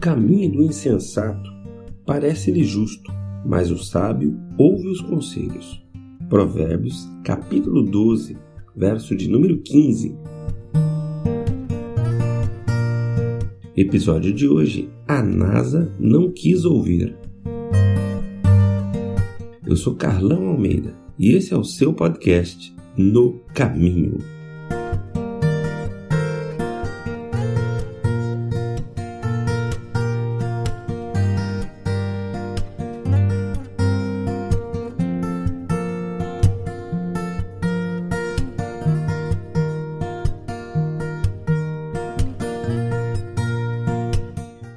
Caminho do insensato parece-lhe justo, mas o sábio ouve os conselhos. Provérbios, capítulo 12, verso de número 15. Episódio de hoje: A NASA não quis ouvir. Eu sou Carlão Almeida e esse é o seu podcast No Caminho.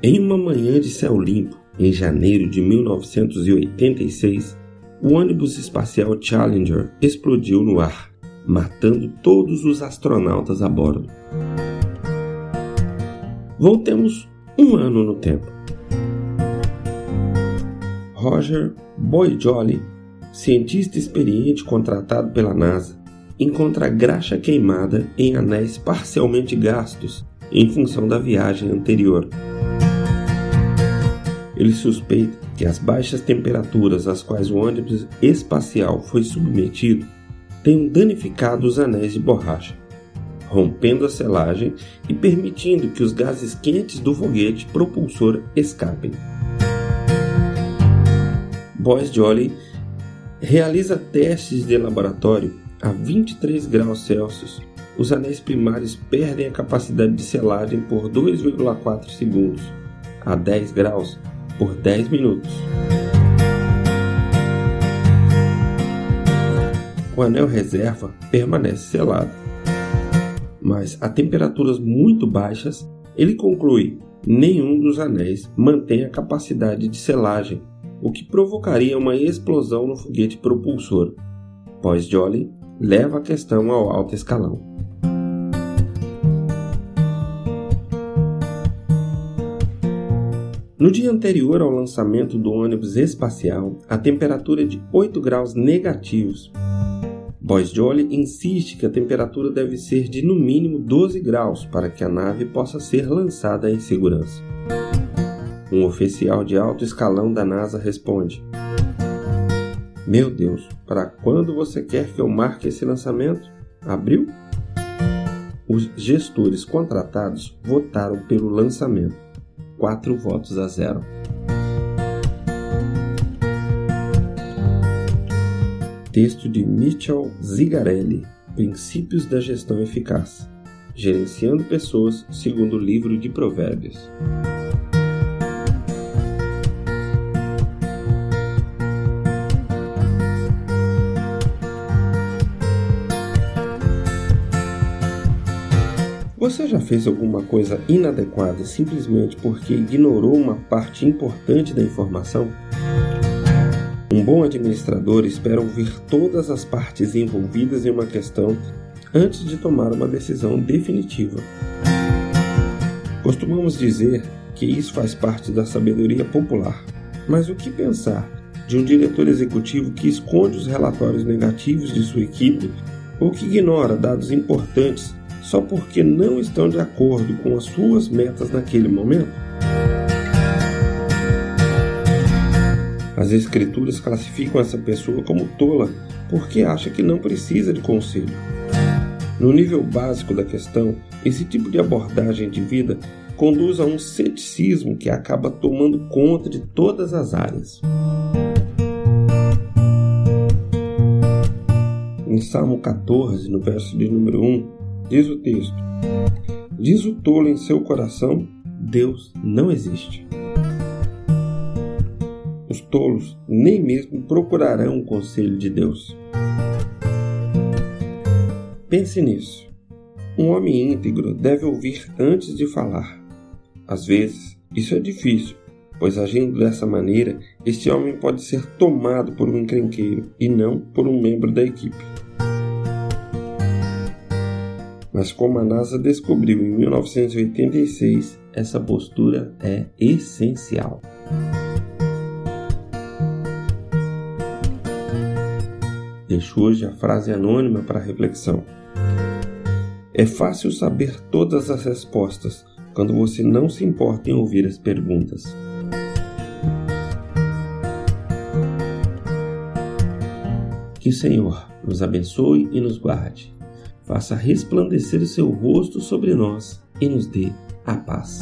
Em uma manhã de céu limpo, em janeiro de 1986, o ônibus espacial Challenger explodiu no ar, matando todos os astronautas a bordo. Voltemos um ano no tempo. Roger Boyd-Jolly, cientista experiente contratado pela NASA, encontra graxa queimada em anéis parcialmente gastos em função da viagem anterior. Ele suspeita que as baixas temperaturas às quais o ônibus espacial foi submetido tenham danificado os anéis de borracha, rompendo a selagem e permitindo que os gases quentes do foguete propulsor escapem. Boyce Jolly realiza testes de laboratório a 23 graus Celsius. Os anéis primários perdem a capacidade de selagem por 2,4 segundos. A 10 graus, por 10 minutos. O anel reserva permanece selado, mas a temperaturas muito baixas, ele conclui nenhum dos anéis mantém a capacidade de selagem, o que provocaria uma explosão no foguete propulsor. Pós Jolly leva a questão ao alto escalão. No dia anterior ao lançamento do ônibus espacial, a temperatura é de 8 graus negativos. Boyce Jolly insiste que a temperatura deve ser de no mínimo 12 graus para que a nave possa ser lançada em segurança. Um oficial de alto escalão da NASA responde: Meu Deus, para quando você quer que eu marque esse lançamento? Abril? Os gestores contratados votaram pelo lançamento. 4 votos a 0. Texto de Mitchell Zigarelli: Princípios da Gestão Eficaz. Gerenciando Pessoas, segundo o livro de Provérbios. Você já fez alguma coisa inadequada simplesmente porque ignorou uma parte importante da informação? Um bom administrador espera ouvir todas as partes envolvidas em uma questão antes de tomar uma decisão definitiva. Costumamos dizer que isso faz parte da sabedoria popular, mas o que pensar de um diretor executivo que esconde os relatórios negativos de sua equipe ou que ignora dados importantes só porque não estão de acordo com as suas metas naquele momento? As Escrituras classificam essa pessoa como tola porque acha que não precisa de conselho. No nível básico da questão, esse tipo de abordagem de vida conduz a um ceticismo que acaba tomando conta de todas as áreas. Em Salmo 14, no verso de número 1, diz o texto: Diz o tolo em seu coração: Deus não existe. Os tolos nem mesmo procurarão o conselho de Deus. Pense nisso. Um homem íntegro deve ouvir antes de falar. Às vezes, isso é difícil, pois agindo dessa maneira, este homem pode ser tomado por um encrenqueiro e não por um membro da equipe. Mas como a NASA descobriu em 1986, essa postura é essencial. Deixo hoje a frase anônima para reflexão. É fácil saber todas as respostas quando você não se importa em ouvir as perguntas. Que o Senhor nos abençoe e nos guarde, faça resplandecer o seu rosto sobre nós e nos dê a paz.